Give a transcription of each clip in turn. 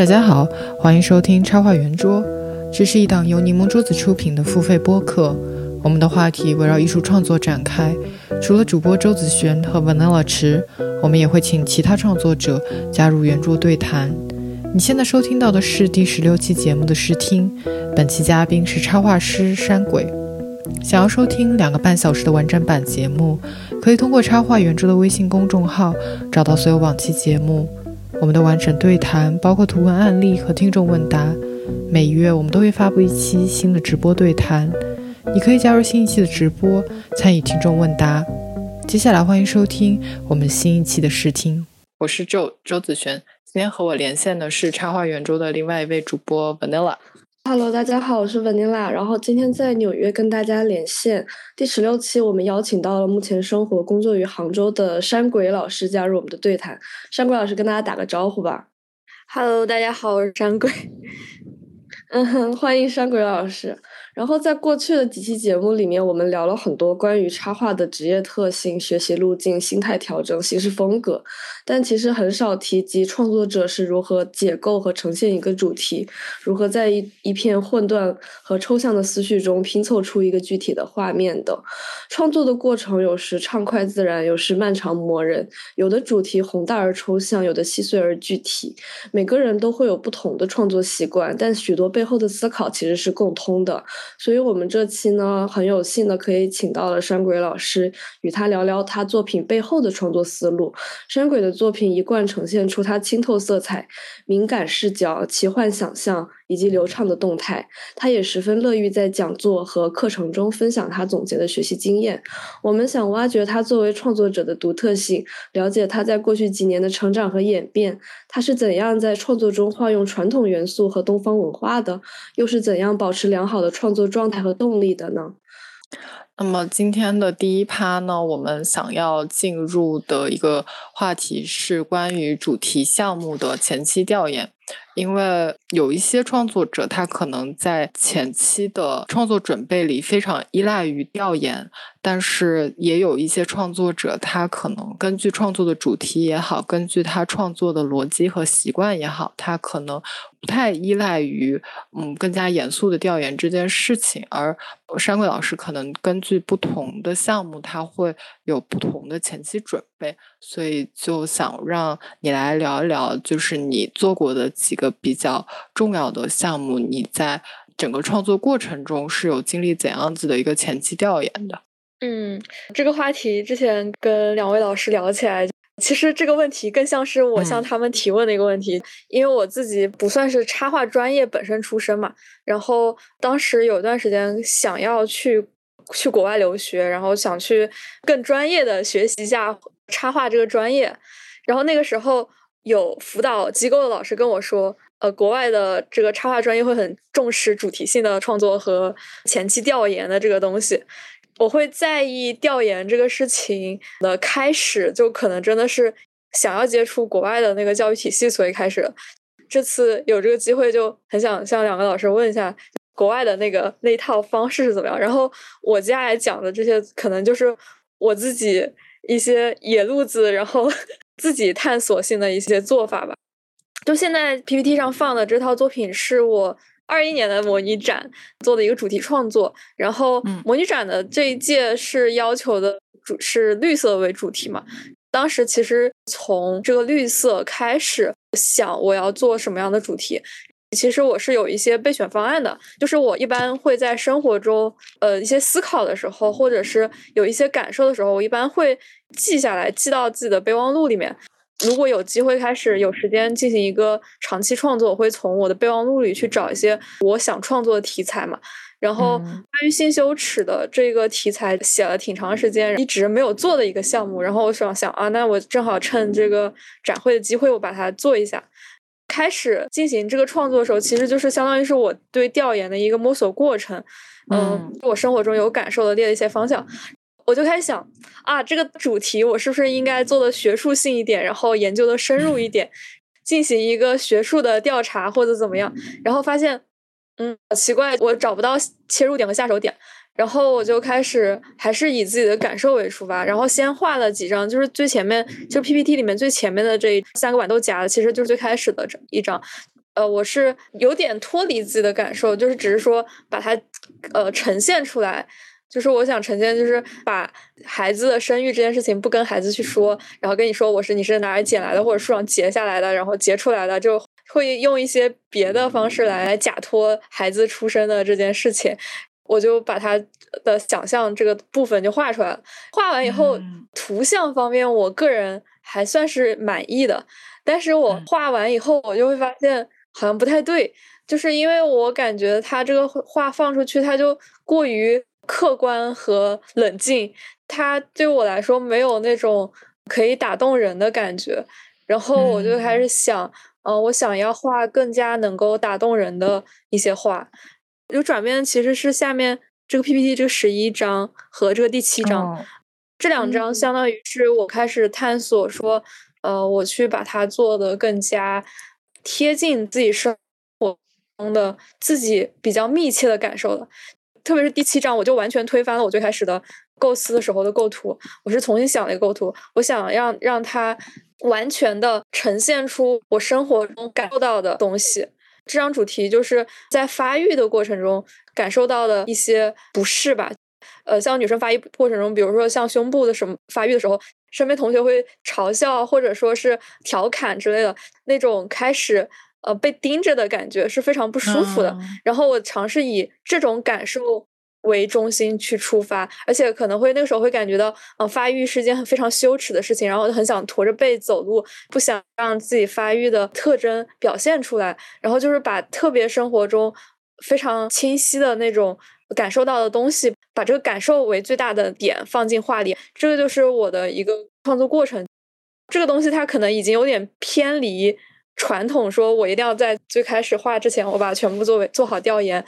大家好，欢迎收听插画圆桌，这是一档由柠檬桌子出品的付费播客。我们的话题围绕艺术创作展开，除了主播周子璇和 Vanilla 池，我们也会请其他创作者加入圆桌对谈。你现在收听到的是第十六期节目的试听，本期嘉宾是插画师山鬼。想要收听两个半小时的完整版节目，可以通过插画圆桌的微信公众号找到所有往期节目。我们的完整对谈包括图文案例和听众问答。每月我们都会发布一期新的直播对谈，你可以加入新一期的直播，参与听众问答。接下来欢迎收听我们新一期的试听，我是周周子璇。今天和我连线的是插画圆桌的另外一位主播 Vanilla。Hello，大家好，我是 Vanilla。然后今天在纽约跟大家连线。第十六期，我们邀请到了目前生活工作于杭州的山鬼老师加入我们的对谈。山鬼老师跟大家打个招呼吧。Hello，大家好，我是山鬼。嗯哼，欢迎山鬼老师。然后在过去的几期节目里面，我们聊了很多关于插画的职业特性、学习路径、心态调整、形式风格，但其实很少提及创作者是如何解构和呈现一个主题，如何在一一片混乱和抽象的思绪中拼凑出一个具体的画面的。创作的过程有时畅快自然，有时漫长磨人，有的主题宏大而抽象，有的细碎而具体。每个人都会有不同的创作习惯，但许多背后的思考其实是共通的。所以，我们这期呢，很有幸的可以请到了山鬼老师，与他聊聊他作品背后的创作思路。山鬼的作品一贯呈现出他清透色彩、敏感视角、奇幻想象。以及流畅的动态，他也十分乐于在讲座和课程中分享他总结的学习经验。我们想挖掘他作为创作者的独特性，了解他在过去几年的成长和演变。他是怎样在创作中化用传统元素和东方文化的？又是怎样保持良好的创作状态和动力的呢？那么今天的第一趴呢，我们想要进入的一个话题是关于主题项目的前期调研。因为有一些创作者，他可能在前期的创作准备里非常依赖于调研，但是也有一些创作者，他可能根据创作的主题也好，根据他创作的逻辑和习惯也好，他可能不太依赖于嗯更加严肃的调研这件事情。而山鬼老师可能根据不同的项目，他会有不同的前期准备，所以就想让你来聊一聊，就是你做过的。几个比较重要的项目，你在整个创作过程中是有经历怎样子的一个前期调研的？嗯，这个话题之前跟两位老师聊起来，其实这个问题更像是我向他们提问的一个问题，因为我自己不算是插画专业本身出身嘛，然后当时有段时间想要去去国外留学，然后想去更专业的学习一下插画这个专业，然后那个时候。有辅导机构的老师跟我说，呃，国外的这个插画专业会很重视主题性的创作和前期调研的这个东西。我会在意调研这个事情的开始，就可能真的是想要接触国外的那个教育体系，所以开始。这次有这个机会，就很想向两个老师问一下，国外的那个那一套方式是怎么样。然后我接下来讲的这些，可能就是我自己一些野路子，然后。自己探索性的一些做法吧。就现在 PPT 上放的这套作品，是我二一年的模拟展做的一个主题创作。然后模拟展的这一届是要求的主是绿色为主题嘛？当时其实从这个绿色开始想我要做什么样的主题。其实我是有一些备选方案的，就是我一般会在生活中，呃，一些思考的时候，或者是有一些感受的时候，我一般会记下来，记到自己的备忘录里面。如果有机会开始有时间进行一个长期创作，我会从我的备忘录里去找一些我想创作的题材嘛。然后关于性羞耻的这个题材，写了挺长时间，一直没有做的一个项目。然后我想想啊，那我正好趁这个展会的机会，我把它做一下。开始进行这个创作的时候，其实就是相当于是我对调研的一个摸索过程。嗯，我生活中有感受的列了一些方向，我就开始想啊，这个主题我是不是应该做的学术性一点，然后研究的深入一点，进行一个学术的调查或者怎么样？然后发现，嗯，奇怪，我找不到切入点和下手点。然后我就开始还是以自己的感受为出发，然后先画了几张，就是最前面，就 PPT 里面最前面的这三个碗都夹的，其实就是最开始的这一张。呃，我是有点脱离自己的感受，就是只是说把它呃呈现出来。就是我想呈现，就是把孩子的生育这件事情不跟孩子去说，然后跟你说我是你是哪里捡来的，或者树上结下来的，然后结出来的，就会用一些别的方式来来假托孩子出生的这件事情。我就把他的想象这个部分就画出来了。画完以后，图像方面我个人还算是满意的，但是我画完以后，我就会发现好像不太对，就是因为我感觉他这个画放出去，他就过于。客观和冷静，它对我来说没有那种可以打动人的感觉。然后我就开始想，嗯，我想要画更加能够打动人的一些画。就转变其实是下面这个 PPT 这十一章和这个第七章，这两章相当于是我开始探索说，呃，我去把它做的更加贴近自己生活中的自己比较密切的感受了。特别是第七章，我就完全推翻了我最开始的构思的时候的构图。我是重新想了一个构图，我想让让它完全的呈现出我生活中感受到的东西。这张主题就是在发育的过程中感受到的一些不适吧。呃，像女生发育过程中，比如说像胸部的什么发育的时候，身边同学会嘲笑或者说是调侃之类的那种开始。呃，被盯着的感觉是非常不舒服的。然后我尝试以这种感受为中心去出发，而且可能会那个时候会感觉到，呃，发育是件非常羞耻的事情，然后就很想驼着背走路，不想让自己发育的特征表现出来。然后就是把特别生活中非常清晰的那种感受到的东西，把这个感受为最大的点放进画里。这个就是我的一个创作过程。这个东西它可能已经有点偏离。传统说，我一定要在最开始画之前，我把它全部作为做好调研，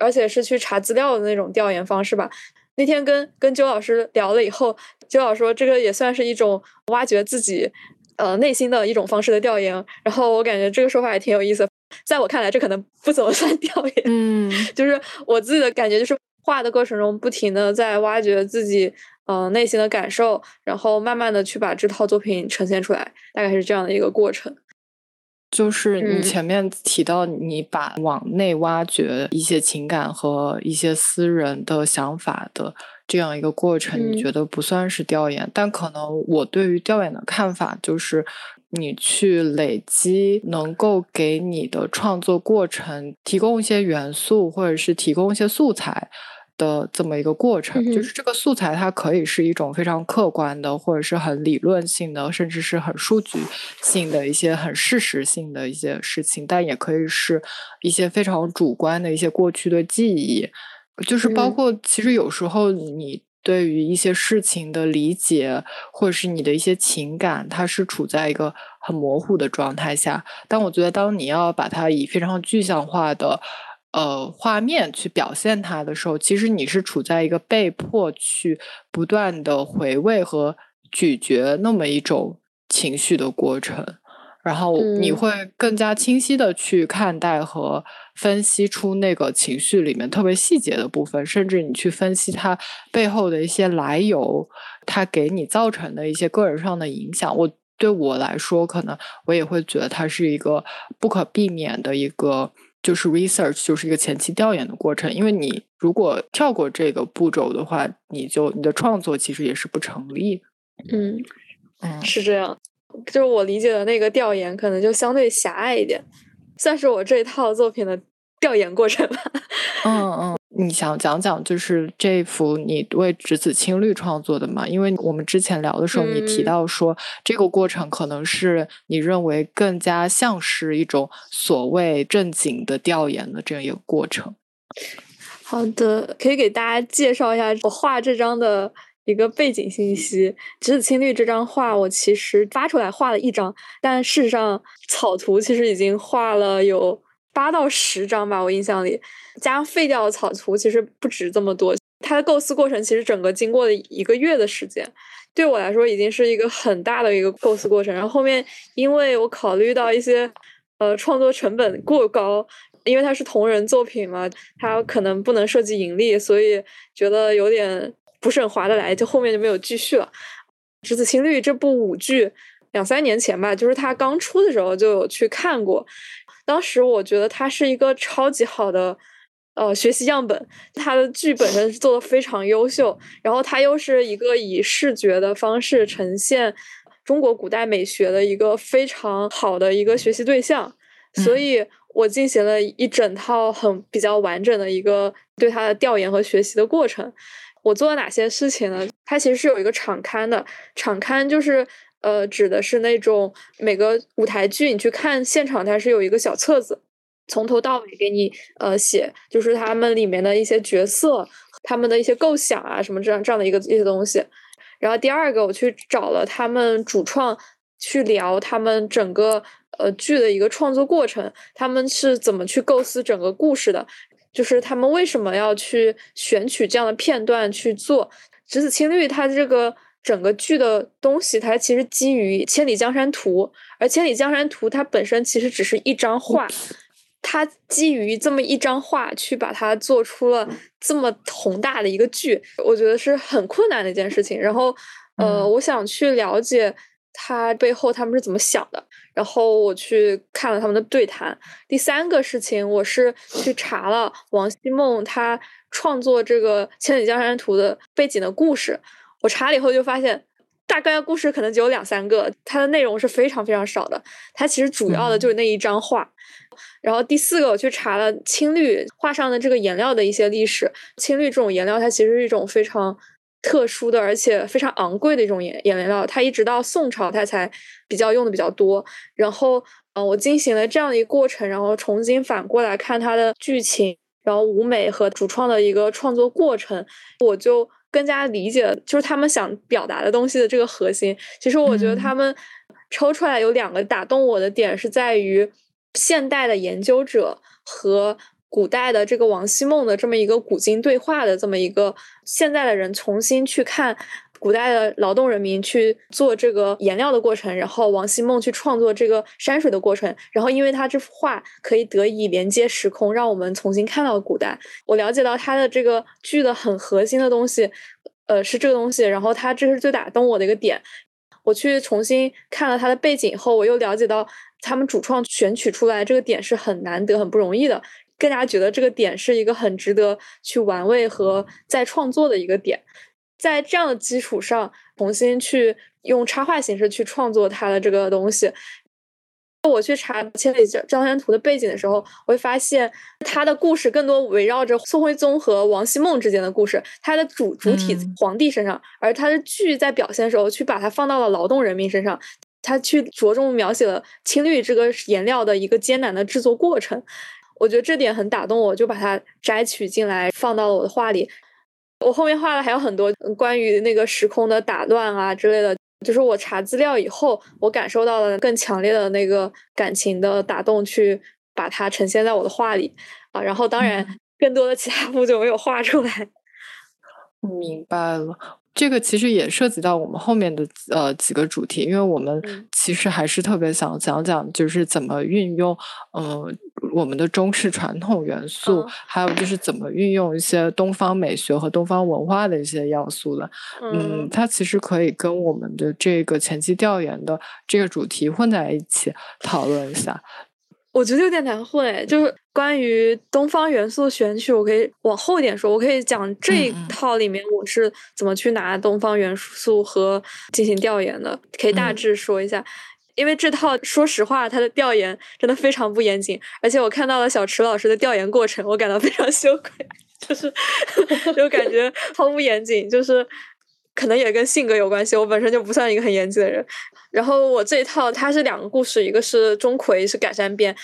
而且是去查资料的那种调研方式吧。那天跟跟周老师聊了以后，周老师说这个也算是一种挖掘自己呃内心的一种方式的调研。然后我感觉这个说法也挺有意思。在我看来，这可能不怎么算 调研，嗯，就是我自己的感觉，就是画的过程中不停的在挖掘自己呃内心的感受，然后慢慢的去把这套作品呈现出来，大概是这样的一个过程。就是你前面提到，你把往内挖掘一些情感和一些私人的想法的这样一个过程，你觉得不算是调研，但可能我对于调研的看法就是，你去累积能够给你的创作过程提供一些元素，或者是提供一些素材。的这么一个过程，就是这个素材它可以是一种非常客观的，或者是很理论性的，甚至是很数据性的一些很事实性的一些事情，但也可以是一些非常主观的一些过去的记忆，就是包括其实有时候你对于一些事情的理解，或者是你的一些情感，它是处在一个很模糊的状态下，但我觉得当你要把它以非常具象化的。呃，画面去表现它的时候，其实你是处在一个被迫去不断的回味和咀嚼那么一种情绪的过程，然后你会更加清晰的去看待和分析出那个情绪里面特别细节的部分，甚至你去分析它背后的一些来由，它给你造成的一些个人上的影响。我对我来说，可能我也会觉得它是一个不可避免的一个。就是 research 就是一个前期调研的过程，因为你如果跳过这个步骤的话，你就你的创作其实也是不成立。嗯嗯，是这样，就是我理解的那个调研可能就相对狭隘一点，算是我这一套作品的调研过程吧。嗯嗯。你想讲讲，就是这幅你为直子青绿创作的吗？因为我们之前聊的时候，你提到说这个过程可能是你认为更加像是一种所谓正经的调研的这样一个过程。好的，可以给大家介绍一下我画这张的一个背景信息。直子青绿这张画，我其实发出来画了一张，但事实上草图其实已经画了有。八到十张吧，我印象里，加上废掉的草图，其实不止这么多。它的构思过程其实整个经过了一个月的时间，对我来说已经是一个很大的一个构思过程。然后后面因为我考虑到一些呃创作成本过高，因为它是同人作品嘛，它可能不能涉及盈利，所以觉得有点不是很划得来，就后面就没有继续了。《直子青绿》这部舞剧两三年前吧，就是它刚出的时候就有去看过。当时我觉得它是一个超级好的呃学习样本，它的剧本身做的非常优秀，然后它又是一个以视觉的方式呈现中国古代美学的一个非常好的一个学习对象，所以我进行了一整套很比较完整的一个对他的调研和学习的过程。我做了哪些事情呢？它其实是有一个场刊的，场刊就是呃指的是那种每个舞台剧你去看现场，它是有一个小册子，从头到尾给你呃写，就是他们里面的一些角色，他们的一些构想啊什么这样这样的一个一些东西。然后第二个，我去找了他们主创去聊他们整个呃剧的一个创作过程，他们是怎么去构思整个故事的。就是他们为什么要去选取这样的片段去做《直子青绿》？它这个整个剧的东西，它其实基于《千里江山图》，而《千里江山图》它本身其实只是一张画，它基于这么一张画去把它做出了这么宏大的一个剧，我觉得是很困难的一件事情。然后，呃，我想去了解它背后他们是怎么想的。然后我去看了他们的对谈。第三个事情，我是去查了王希孟他创作这个《千里江山图》的背景的故事。我查了以后就发现，大概故事可能只有两三个，它的内容是非常非常少的。它其实主要的就是那一张画。然后第四个，我去查了青绿画上的这个颜料的一些历史。青绿这种颜料，它其实是一种非常。特殊的，而且非常昂贵的一种颜颜料，它一直到宋朝，它才比较用的比较多。然后，嗯，我进行了这样的一个过程，然后重新反过来看它的剧情，然后舞美和主创的一个创作过程，我就更加理解，就是他们想表达的东西的这个核心。其实，我觉得他们抽出来有两个打动我的点，是在于现代的研究者和。古代的这个王希孟的这么一个古今对话的这么一个现在的人重新去看古代的劳动人民去做这个颜料的过程，然后王希孟去创作这个山水的过程，然后因为他这幅画可以得以连接时空，让我们重新看到古代。我了解到他的这个剧的很核心的东西，呃，是这个东西，然后他这是最打动我的一个点。我去重新看了他的背景后，我又了解到他们主创选取出来这个点是很难得、很不容易的。更加觉得这个点是一个很值得去玩味和再创作的一个点，在这样的基础上重新去用插画形式去创作它的这个东西。我去查《千里江山图》的背景的时候，我会发现它的故事更多围绕着宋徽宗和王希孟之间的故事，它的主主体皇帝身上，而它的剧在表现的时候去把它放到了劳动人民身上，他去着重描写了青绿这个颜料的一个艰难的制作过程。我觉得这点很打动我，就把它摘取进来放到了我的画里。我后面画的还有很多关于那个时空的打乱啊之类的，就是我查资料以后，我感受到了更强烈的那个感情的打动，去把它呈现在我的画里啊。然后当然，更多的其他部就没有画出来。明白了。这个其实也涉及到我们后面的呃几个主题，因为我们其实还是特别想讲讲，就是怎么运用嗯我们的中式传统元素，还有就是怎么运用一些东方美学和东方文化的一些要素的。嗯，它其实可以跟我们的这个前期调研的这个主题混在一起讨论一下。我觉得有点难混，就是关于东方元素选取，我可以往后一点说。我可以讲这一套里面我是怎么去拿东方元素和进行调研的，可以大致说一下。因为这套说实话，它的调研真的非常不严谨，而且我看到了小池老师的调研过程，我感到非常羞愧，就是就感觉毫不严谨，就是。可能也跟性格有关系，我本身就不算一个很严谨的人。然后我这一套它是两个故事，一个是钟馗是改善变，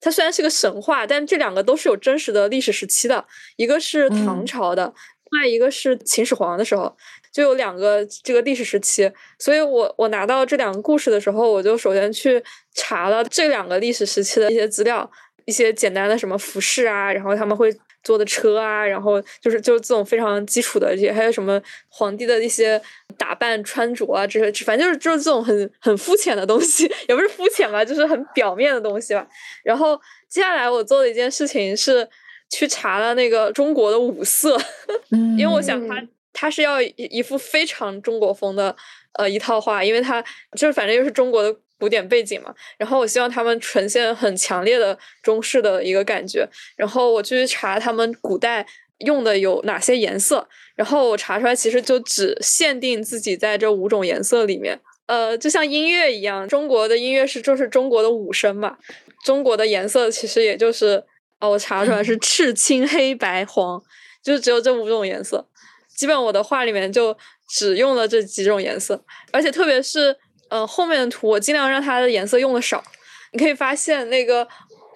它虽然是个神话，但这两个都是有真实的历史时期的，一个是唐朝的，另另外一个是秦始皇的时候，就有两个这个历史时期。所以我我拿到这两个故事的时候，我就首先去查了这两个历史时期的一些资料，一些简单的什么服饰啊，然后他们会。坐的车啊，然后就是就是这种非常基础的，也还有什么皇帝的一些打扮穿着啊，这些反正就是就是这种很很肤浅的东西，也不是肤浅吧，就是很表面的东西吧。然后接下来我做的一件事情是去查了那个中国的五色，因为我想他他是要一一幅非常中国风的呃一套画，因为他就是反正又是中国的。古典背景嘛，然后我希望他们呈现很强烈的中式的一个感觉，然后我去查他们古代用的有哪些颜色，然后我查出来其实就只限定自己在这五种颜色里面，呃，就像音乐一样，中国的音乐是就是中国的五声嘛，中国的颜色其实也就是哦，我查出来是 赤青黑白黄，就是只有这五种颜色，基本我的画里面就只用了这几种颜色，而且特别是。嗯，后面的图我尽量让它的颜色用的少。你可以发现，那个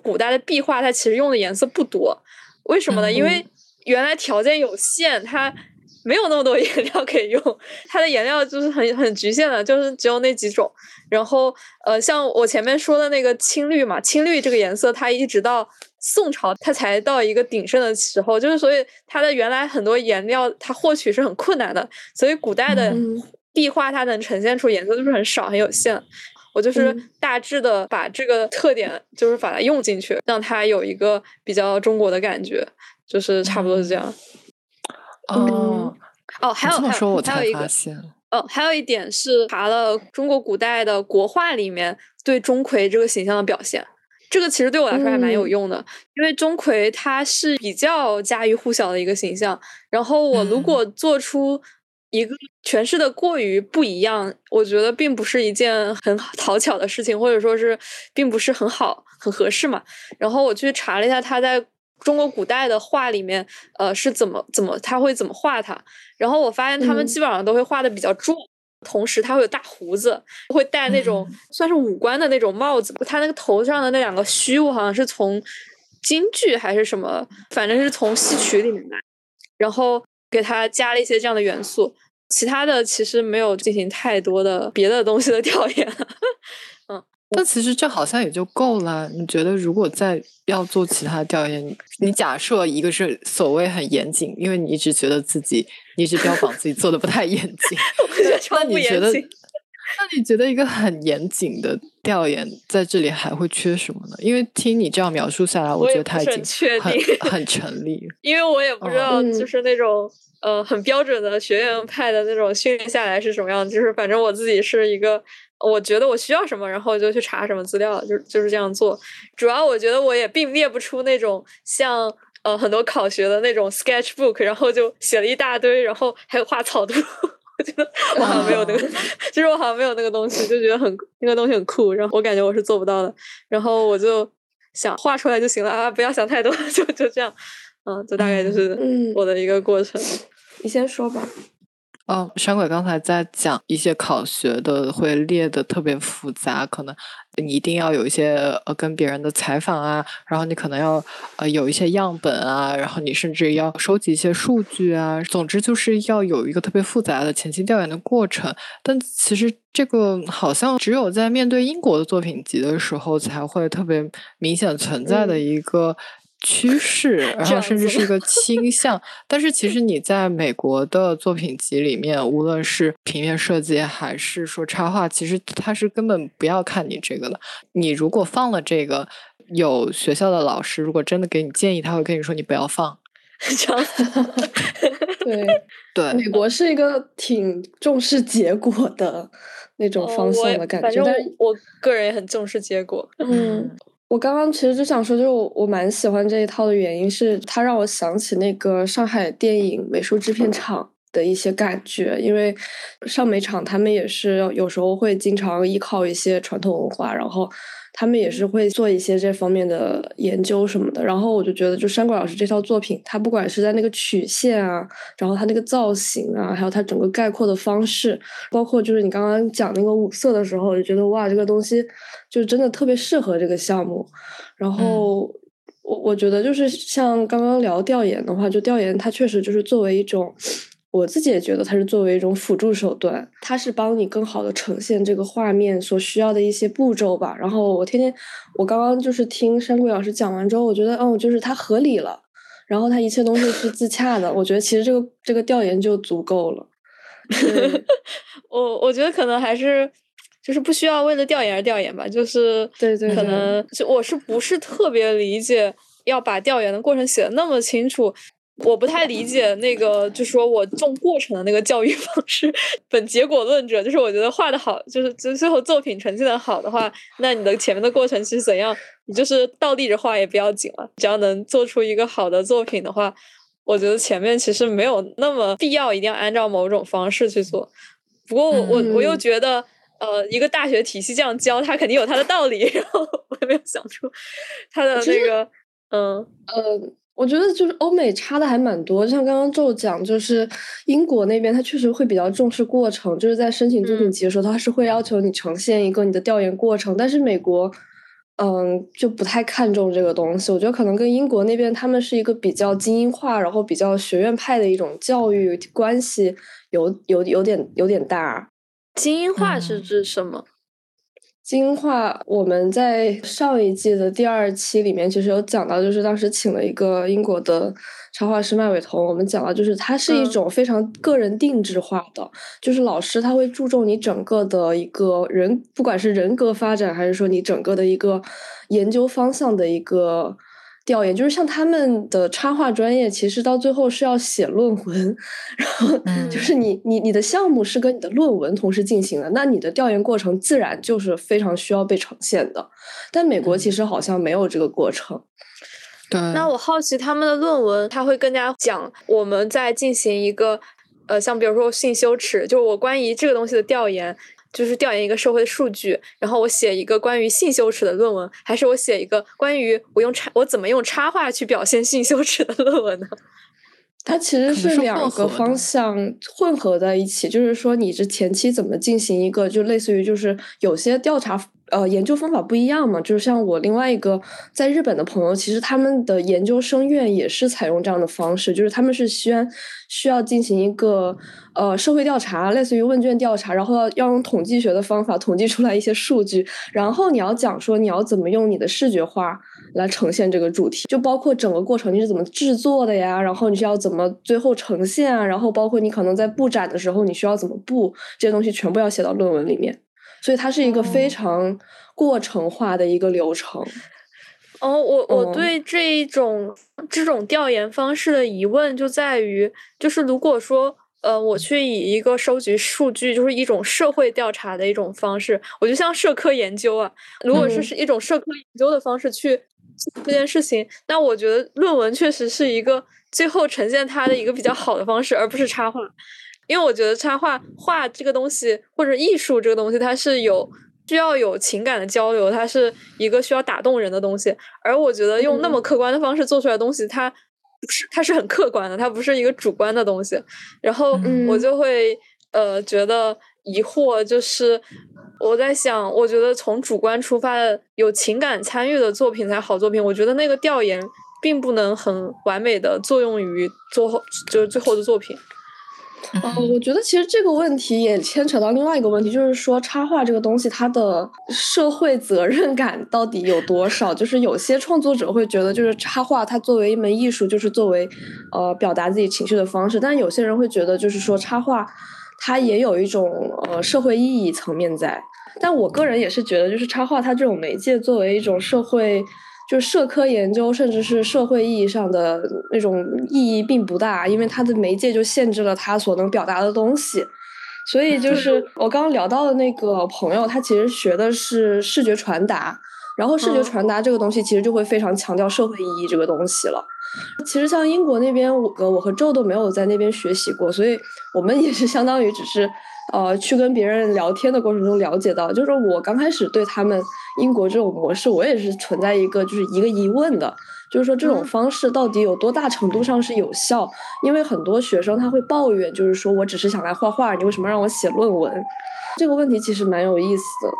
古代的壁画，它其实用的颜色不多。为什么呢？因为原来条件有限，它没有那么多颜料可以用，它的颜料就是很很局限的，就是只有那几种。然后，呃，像我前面说的那个青绿嘛，青绿这个颜色，它一直到宋朝，它才到一个鼎盛的时候，就是所以它的原来很多颜料，它获取是很困难的。所以古代的。壁画它能呈现出颜色就是很少很有限，我就是大致的把这个特点就是把它用进去，让它有一个比较中国的感觉，就是差不多是这样。哦哦，还有还有还有一个，哦，还有一点是查了中国古代的国画里面对钟馗这个形象的表现，这个其实对我来说还蛮有用的，因为钟馗他是比较家喻户晓的一个形象，然后我如果做出。一个诠释的过于不一样，我觉得并不是一件很讨巧的事情，或者说是并不是很好、很合适嘛。然后我去查了一下他在中国古代的画里面，呃，是怎么怎么他会怎么画它。然后我发现他们基本上都会画的比较壮，同时他会有大胡子，会戴那种算是五官的那种帽子。他那个头上的那两个须，我好像是从京剧还是什么，反正是从戏曲里面来。然后。给他加了一些这样的元素，其他的其实没有进行太多的别的东西的调研。嗯，那其实这好像也就够了。你觉得如果再要做其他调研，你假设一个是所谓很严谨，因为你一直觉得自己你一直标榜自己做的不太严谨，那你觉得？那你觉得一个很严谨的调研在这里还会缺什么呢？因为听你这样描述下来，我觉得他已经很很成立。因为我也不知道，就是那种呃很标准的学院派的那种训练下来是什么样。就是反正我自己是一个，我觉得我需要什么，然后就去查什么资料，就就是这样做。主要我觉得我也并列不出那种像呃很多考学的那种 sketchbook，然后就写了一大堆，然后还有画草图。我觉得我好像没有那个，就是我好像没有那个东西，就觉得很那个东西很酷，然后我感觉我是做不到的，然后我就想画出来就行了啊，不要想太多，就就这样，嗯，这大概就是我的一个过程。你先说吧。哦，山鬼刚才在讲一些考学的会列的特别复杂，可能你一定要有一些呃跟别人的采访啊，然后你可能要呃有一些样本啊，然后你甚至要收集一些数据啊，总之就是要有一个特别复杂的前期调研的过程。但其实这个好像只有在面对英国的作品集的时候才会特别明显存在的一个。趋势，然后甚至是一个 倾向，但是其实你在美国的作品集里面，无论是平面设计还是说插画，其实他是根本不要看你这个的。你如果放了这个，有学校的老师如果真的给你建议，他会跟你说你不要放。这样，对对，美国是一个挺重视结果的那种方向的感觉，但我个人也很重视结果。嗯。我刚刚其实就想说，就是我我蛮喜欢这一套的原因是，它让我想起那个上海电影美术制片厂的一些感觉，因为上美厂他们也是有时候会经常依靠一些传统文化，然后。他们也是会做一些这方面的研究什么的，然后我就觉得，就山鬼老师这套作品，他不管是在那个曲线啊，然后他那个造型啊，还有他整个概括的方式，包括就是你刚刚讲那个五色的时候，我就觉得哇，这个东西就真的特别适合这个项目。然后我我觉得就是像刚刚聊调研的话，就调研它确实就是作为一种。我自己也觉得它是作为一种辅助手段，它是帮你更好的呈现这个画面所需要的一些步骤吧。然后我天天，我刚刚就是听山鬼老师讲完之后，我觉得，哦，就是它合理了，然后它一切东西是自洽的。我觉得其实这个这个调研就足够了。我我觉得可能还是就是不需要为了调研而调研吧，就是对对，可能就我是不是特别理解要把调研的过程写的那么清楚。我不太理解那个，就说我重过程的那个教育方式，本结果论者，就是我觉得画的好，就是就最后作品呈现的好的话，那你的前面的过程是怎样？你就是倒立着画也不要紧了，只要能做出一个好的作品的话，我觉得前面其实没有那么必要一定要按照某种方式去做。不过我我我又觉得，呃，一个大学体系这样教，它肯定有它的道理。然后我也没有想出它的那个，嗯呃。我觉得就是欧美差的还蛮多，像刚刚就讲，就是英国那边他确实会比较重视过程，就是在申请作品集的时候，他是会要求你呈现一个你的调研过程。但是美国，嗯，就不太看重这个东西。我觉得可能跟英国那边他们是一个比较精英化，然后比较学院派的一种教育关系，有有有点有点大。精英化是指什么？精化，我们在上一季的第二期里面其实有讲到，就是当时请了一个英国的插画师麦伟彤，我们讲到就是它是一种非常个人定制化的，就是老师他会注重你整个的一个人，不管是人格发展，还是说你整个的一个研究方向的一个。调研就是像他们的插画专业，其实到最后是要写论文，然后就是你你你的项目是跟你的论文同时进行的，那你的调研过程自然就是非常需要被呈现的。但美国其实好像没有这个过程。对，那我好奇他们的论文，他会更加讲我们在进行一个呃，像比如说性羞耻，就是我关于这个东西的调研。就是调研一个社会的数据，然后我写一个关于性羞耻的论文，还是我写一个关于我用插我怎么用插画去表现性羞耻的论文呢？它其实是两个方向混合在一起，就是说你这前期怎么进行一个，就类似于就是有些调查。呃，研究方法不一样嘛，就是像我另外一个在日本的朋友，其实他们的研究生院也是采用这样的方式，就是他们是需要需要进行一个呃社会调查，类似于问卷调查，然后要要用统计学的方法统计出来一些数据，然后你要讲说你要怎么用你的视觉化来呈现这个主题，就包括整个过程你是怎么制作的呀，然后你是要怎么最后呈现啊，然后包括你可能在布展的时候你需要怎么布，这些东西全部要写到论文里面。所以它是一个非常过程化的一个流程。哦，我我对这一种这种调研方式的疑问就在于，就是如果说呃，我去以一个收集数据，就是一种社会调查的一种方式，我就像社科研究啊，如果是是一种社科研究的方式去这件事情，那我觉得论文确实是一个最后呈现它的一个比较好的方式，而不是插画。因为我觉得插画画这个东西，或者艺术这个东西，它是有需要有情感的交流，它是一个需要打动人的东西。而我觉得用那么客观的方式做出来的东西，它不是，它是很客观的，它不是一个主观的东西。然后我就会呃觉得疑惑，就是我在想，我觉得从主观出发的有情感参与的作品才好作品。我觉得那个调研并不能很完美的作用于最后就是最后的作品。哦，我觉得其实这个问题也牵扯到另外一个问题，就是说插画这个东西，它的社会责任感到底有多少？就是有些创作者会觉得，就是插画它作为一门艺术，就是作为呃表达自己情绪的方式；但有些人会觉得，就是说插画它也有一种呃社会意义层面在。但我个人也是觉得，就是插画它这种媒介作为一种社会。就是社科研究，甚至是社会意义上的那种意义并不大，因为它的媒介就限制了它所能表达的东西。所以，就是我刚刚聊到的那个朋友，他其实学的是视觉传达，然后视觉传达这个东西其实就会非常强调社会意义这个东西了。其实像英国那边，我我和周都没有在那边学习过，所以我们也是相当于只是。呃，去跟别人聊天的过程中了解到，就是我刚开始对他们英国这种模式，我也是存在一个就是一个疑问的，就是说这种方式到底有多大程度上是有效？因为很多学生他会抱怨，就是说我只是想来画画，你为什么让我写论文？这个问题其实蛮有意思的。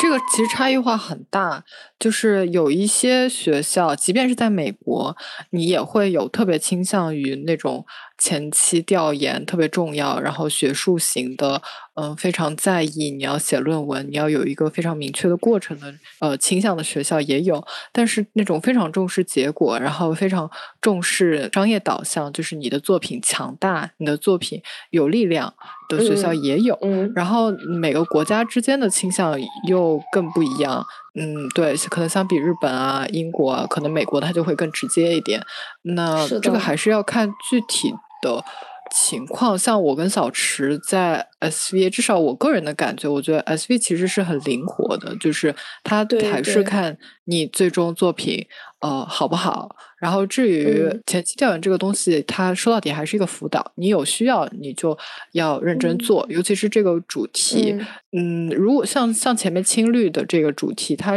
这个其实差异化很大，就是有一些学校，即便是在美国，你也会有特别倾向于那种。前期调研特别重要，然后学术型的，嗯，非常在意你要写论文，你要有一个非常明确的过程的，呃，倾向的学校也有。但是那种非常重视结果，然后非常重视商业导向，就是你的作品强大，你的作品有力量的学校也有。然后每个国家之间的倾向又更不一样。嗯，对，可能相比日本啊、英国啊，可能美国它就会更直接一点。那这个还是要看具体的。情况像我跟小池在 SV，至少我个人的感觉，我觉得 SV 其实是很灵活的，就是它还是看你最终作品呃好不好。然后至于前期调研这个东西，它说到底还是一个辅导，你有需要你就要认真做，尤其是这个主题，嗯，如果像像前面青绿的这个主题，它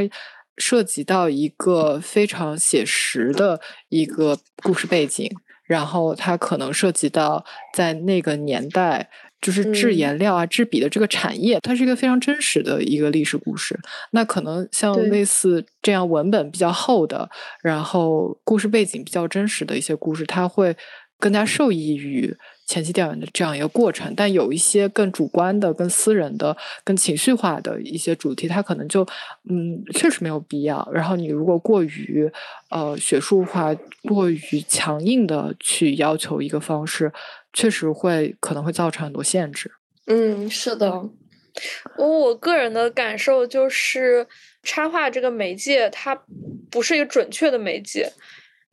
涉及到一个非常写实的一个故事背景。然后它可能涉及到在那个年代，就是制颜料啊、制笔的这个产业，它是一个非常真实的一个历史故事。那可能像类似这样文本比较厚的，然后故事背景比较真实的一些故事，它会更加受益于。前期调研的这样一个过程，但有一些更主观的、更私人的、更情绪化的一些主题，它可能就嗯，确实没有必要。然后你如果过于呃学术化、过于强硬的去要求一个方式，确实会可能会造成很多限制。嗯，是的。我我个人的感受就是，插画这个媒介它不是一个准确的媒介。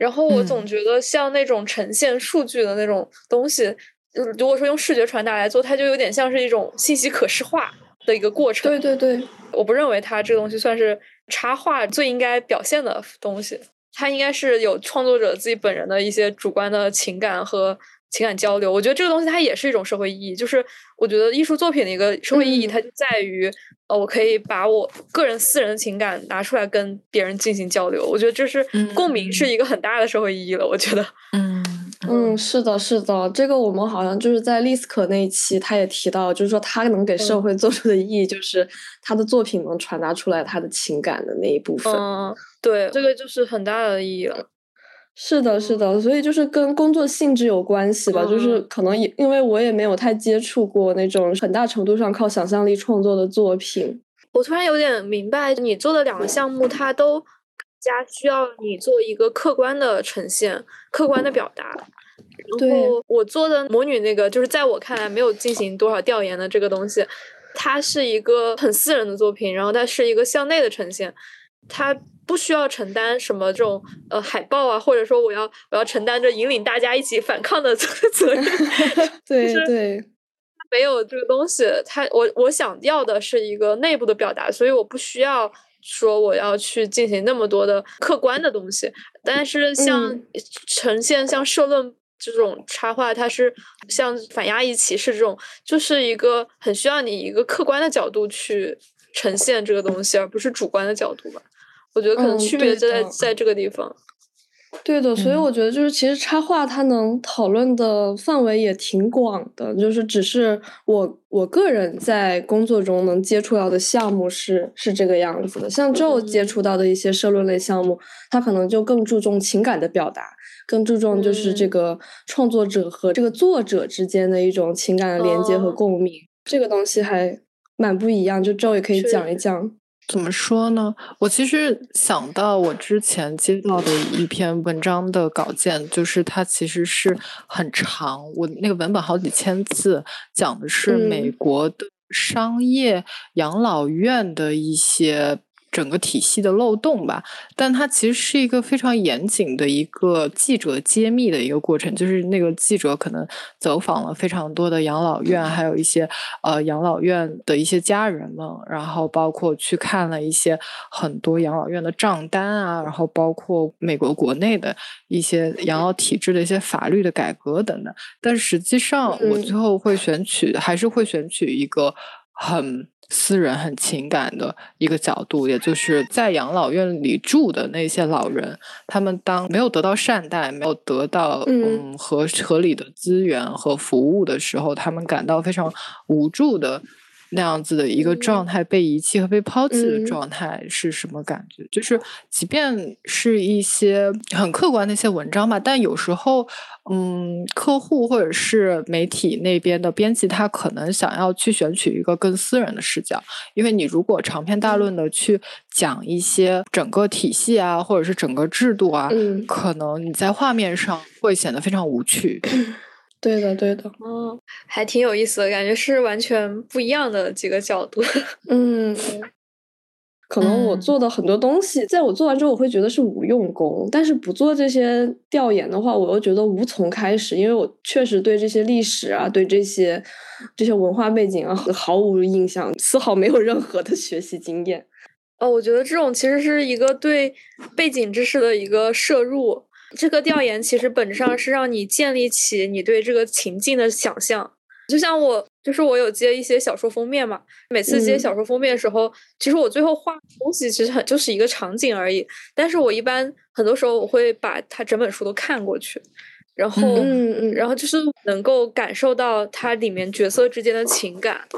然后我总觉得像那种呈现数据的那种东西，如果说用视觉传达来做，它就有点像是一种信息可视化的一个过程。对对对，我不认为它这个东西算是插画最应该表现的东西，它应该是有创作者自己本人的一些主观的情感和。情感交流，我觉得这个东西它也是一种社会意义。就是我觉得艺术作品的一个社会意义，它就在于，呃，我可以把我个人私人的情感拿出来跟别人进行交流。我觉得这是共鸣是一个很大的社会意义了。我觉得，嗯嗯，是的，是的，这个我们好像就是在丽斯可那一期，他也提到，就是说他能给社会做出的意义，就是他的作品能传达出来他的情感的那一部分。嗯，对，这个就是很大的意义了。是的，是的，所以就是跟工作性质有关系吧。就是可能也因为我也没有太接触过那种很大程度上靠想象力创作的作品。我突然有点明白，你做的两个项目，它都加需要你做一个客观的呈现、客观的表达。然后我做的魔女那个，就是在我看来没有进行多少调研的这个东西，它是一个很私人的作品，然后它是一个向内的呈现，它。不需要承担什么这种呃海报啊，或者说我要我要承担着引领大家一起反抗的责 责任。对对，没有这个东西，他我我想要的是一个内部的表达，所以我不需要说我要去进行那么多的客观的东西。但是像呈现像社论这种插画，它是像反压抑歧视这种，就是一个很需要你一个客观的角度去呈现这个东西，而不是主观的角度吧。我觉得可能区别就在在这个地方。对的，所以我觉得就是其实插画它能讨论的范围也挺广的，就是只是我我个人在工作中能接触到的项目是是这个样子的。像 Joe 接触到的一些社论类项目，它可能就更注重情感的表达，更注重就是这个创作者和这个作者之间的一种情感的连接和共鸣。这个东西还蛮不一样，就 Joe 也可以讲一讲。怎么说呢？我其实想到我之前接到的一篇文章的稿件，就是它其实是很长，我那个文本好几千字，讲的是美国的商业养老院的一些。整个体系的漏洞吧，但它其实是一个非常严谨的一个记者揭秘的一个过程。就是那个记者可能走访了非常多的养老院，还有一些呃养老院的一些家人们，然后包括去看了一些很多养老院的账单啊，然后包括美国国内的一些养老体制的一些法律的改革等等。但实际上，我最后会选取，还是会选取一个很。私人很情感的一个角度，也就是在养老院里住的那些老人，他们当没有得到善待、没有得到嗯合合理的资源和服务的时候，他们感到非常无助的。那样子的一个状态，被遗弃和被抛弃的状态是什么感觉？就是，即便是一些很客观的一些文章吧，但有时候，嗯，客户或者是媒体那边的编辑，他可能想要去选取一个更私人的视角，因为你如果长篇大论的去讲一些整个体系啊，或者是整个制度啊，可能你在画面上会显得非常无趣。对的，对的，嗯，还挺有意思的，感觉是完全不一样的几个角度。嗯，可能我做的很多东西，在我做完之后，我会觉得是无用功；但是不做这些调研的话，我又觉得无从开始，因为我确实对这些历史啊，对这些这些文化背景啊毫无印象，丝毫没有任何的学习经验。哦，我觉得这种其实是一个对背景知识的一个摄入。这个调研其实本质上是让你建立起你对这个情境的想象。就像我，就是我有接一些小说封面嘛，每次接小说封面的时候，其实我最后画的东西其实很就是一个场景而已。但是我一般很多时候我会把它整本书都看过去，然后，嗯嗯，然后就是能够感受到它里面角色之间的情感，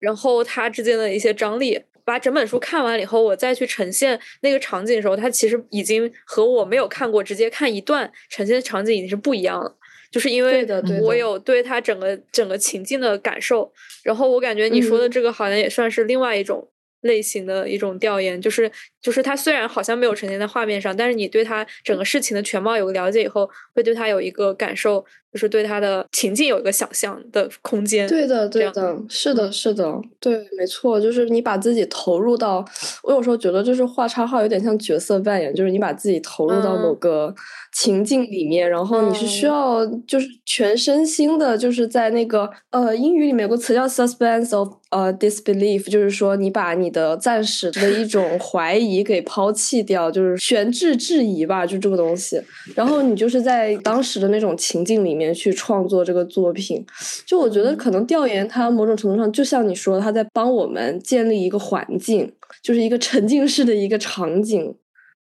然后它之间的一些张力。把整本书看完了以后，我再去呈现那个场景的时候，它其实已经和我没有看过，直接看一段呈现的场景已经是不一样了。就是因为我有对它整个整个情境的感受，然后我感觉你说的这个好像也算是另外一种类型的一种调研，就是就是它虽然好像没有呈现在画面上，但是你对它整个事情的全貌有个了解以后，会对它有一个感受。就是对他的情境有一个想象的空间。对的，对的，是的，是的，对，没错，就是你把自己投入到，我有时候觉得就是画插画有点像角色扮演，就是你把自己投入到某个情境里面，然后你是需要就是全身心的，就是在那个呃英语里面有个词叫 suspense of 呃 disbelief，就是说你把你的暂时的一种怀疑给抛弃掉，就是悬置质疑吧，就这个东西，然后你就是在当时的那种情境里面。去创作这个作品，就我觉得可能调研它某种程度上就像你说，它在帮我们建立一个环境，就是一个沉浸式的一个场景。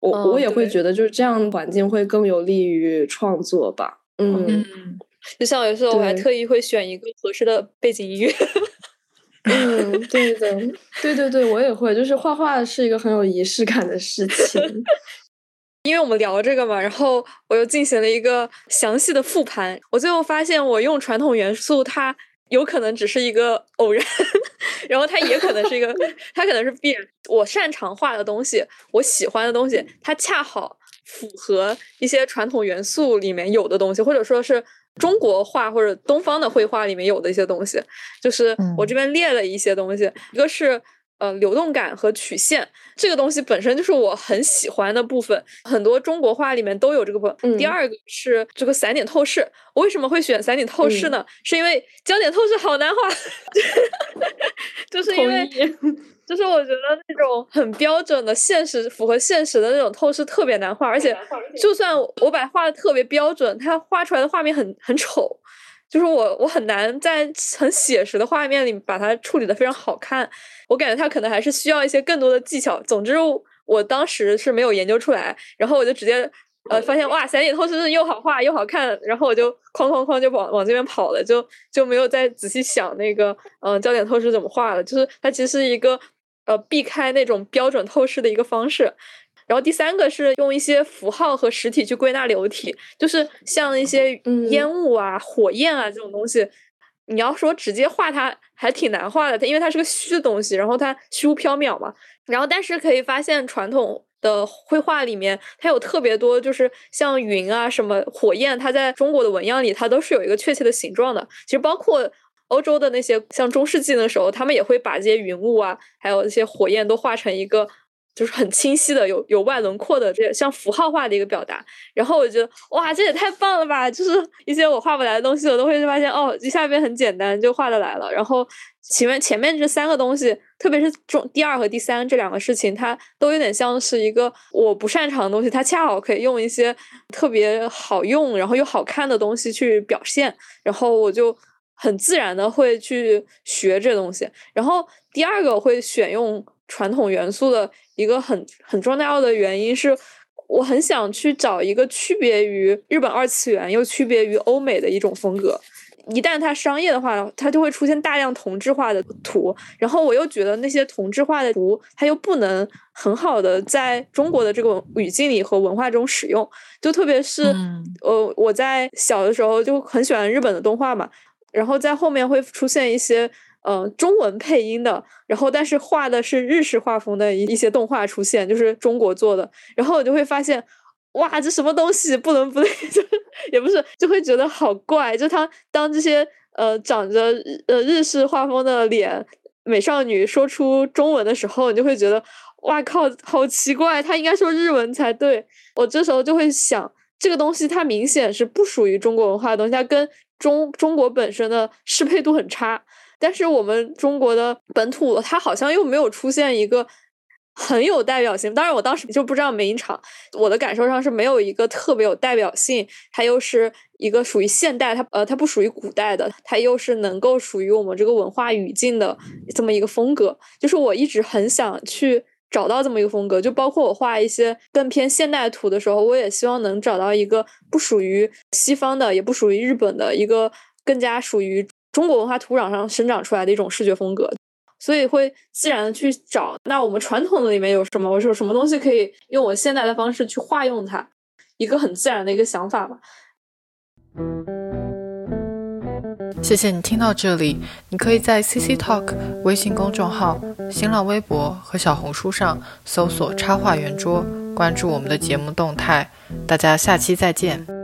我我也会觉得就是这样环境会更有利于创作吧。嗯，就像有时候我还特意会选一个合适的背景音乐。嗯，对的，对对对，我也会，就是画画是一个很有仪式感的事情。因为我们聊这个嘛，然后我又进行了一个详细的复盘，我最后发现我用传统元素，它有可能只是一个偶然，然后它也可能是一个，它可能是必然。我擅长画的东西，我喜欢的东西，它恰好符合一些传统元素里面有的东西，或者说是中国画或者东方的绘画里面有的一些东西。就是我这边列了一些东西，一个是。呃，流动感和曲线这个东西本身就是我很喜欢的部分，很多中国画里面都有这个部分。第二个是这个散点透视，我为什么会选散点透视呢？是因为焦点透视好难画，就是因为 就是我觉得那种很标准的现实、符合现实的那种透视特别难画，而且就算我把画的特别标准，它画出来的画面很很丑。就是我，我很难在很写实的画面里把它处理的非常好看。我感觉它可能还是需要一些更多的技巧。总之，我当时是没有研究出来，然后我就直接呃发现哇，散点透视又好画又好看，然后我就哐哐哐就往往这边跑了，就就没有再仔细想那个嗯焦点透视怎么画了。就是它其实是一个呃避开那种标准透视的一个方式。然后第三个是用一些符号和实体去归纳流体，就是像一些烟雾啊、火焰啊这种东西，你要说直接画它还挺难画的，它因为它是个虚的东西，然后它虚无缥缈嘛。然后但是可以发现传统的绘画里面，它有特别多，就是像云啊、什么火焰，它在中国的纹样里，它都是有一个确切的形状的。其实包括欧洲的那些，像中世纪的时候，他们也会把这些云雾啊，还有一些火焰都画成一个。就是很清晰的，有有外轮廓的，这像符号化的一个表达。然后我觉得，哇，这也太棒了吧！就是一些我画不来的东西，我都会发现，哦，一下边很简单就画的来了。然后前面前面这三个东西，特别是中第二和第三这两个事情，它都有点像是一个我不擅长的东西，它恰好可以用一些特别好用，然后又好看的东西去表现。然后我就很自然的会去学这东西。然后第二个会选用传统元素的。一个很很重要的原因是，我很想去找一个区别于日本二次元又区别于欧美的一种风格。一旦它商业的话，它就会出现大量同质化的图。然后我又觉得那些同质化的图，它又不能很好的在中国的这个语境里和文化中使用。就特别是，呃，我在小的时候就很喜欢日本的动画嘛，然后在后面会出现一些。嗯，中文配音的，然后但是画的是日式画风的一一些动画出现，就是中国做的，然后我就会发现，哇，这什么东西不伦不类，就也不是，就会觉得好怪。就他当这些呃长着呃日式画风的脸美少女说出中文的时候，你就会觉得哇靠，好奇怪，他应该说日文才对。我这时候就会想，这个东西它明显是不属于中国文化的东西，它跟中中国本身的适配度很差。但是我们中国的本土，它好像又没有出现一个。很有代表性，当然我当时就不知道梅影厂，我的感受上是没有一个特别有代表性，它又是一个属于现代，它呃它不属于古代的，它又是能够属于我们这个文化语境的这么一个风格，就是我一直很想去找到这么一个风格，就包括我画一些更偏现代图的时候，我也希望能找到一个不属于西方的，也不属于日本的一个更加属于中国文化土壤上生长出来的一种视觉风格。所以会自然的去找，那我们传统的里面有什么？我说什么东西可以用我现在的方式去化用它，一个很自然的一个想法吧。谢谢你听到这里，你可以在 CC Talk 微信公众号、新浪微博和小红书上搜索“插画圆桌”，关注我们的节目动态。大家下期再见。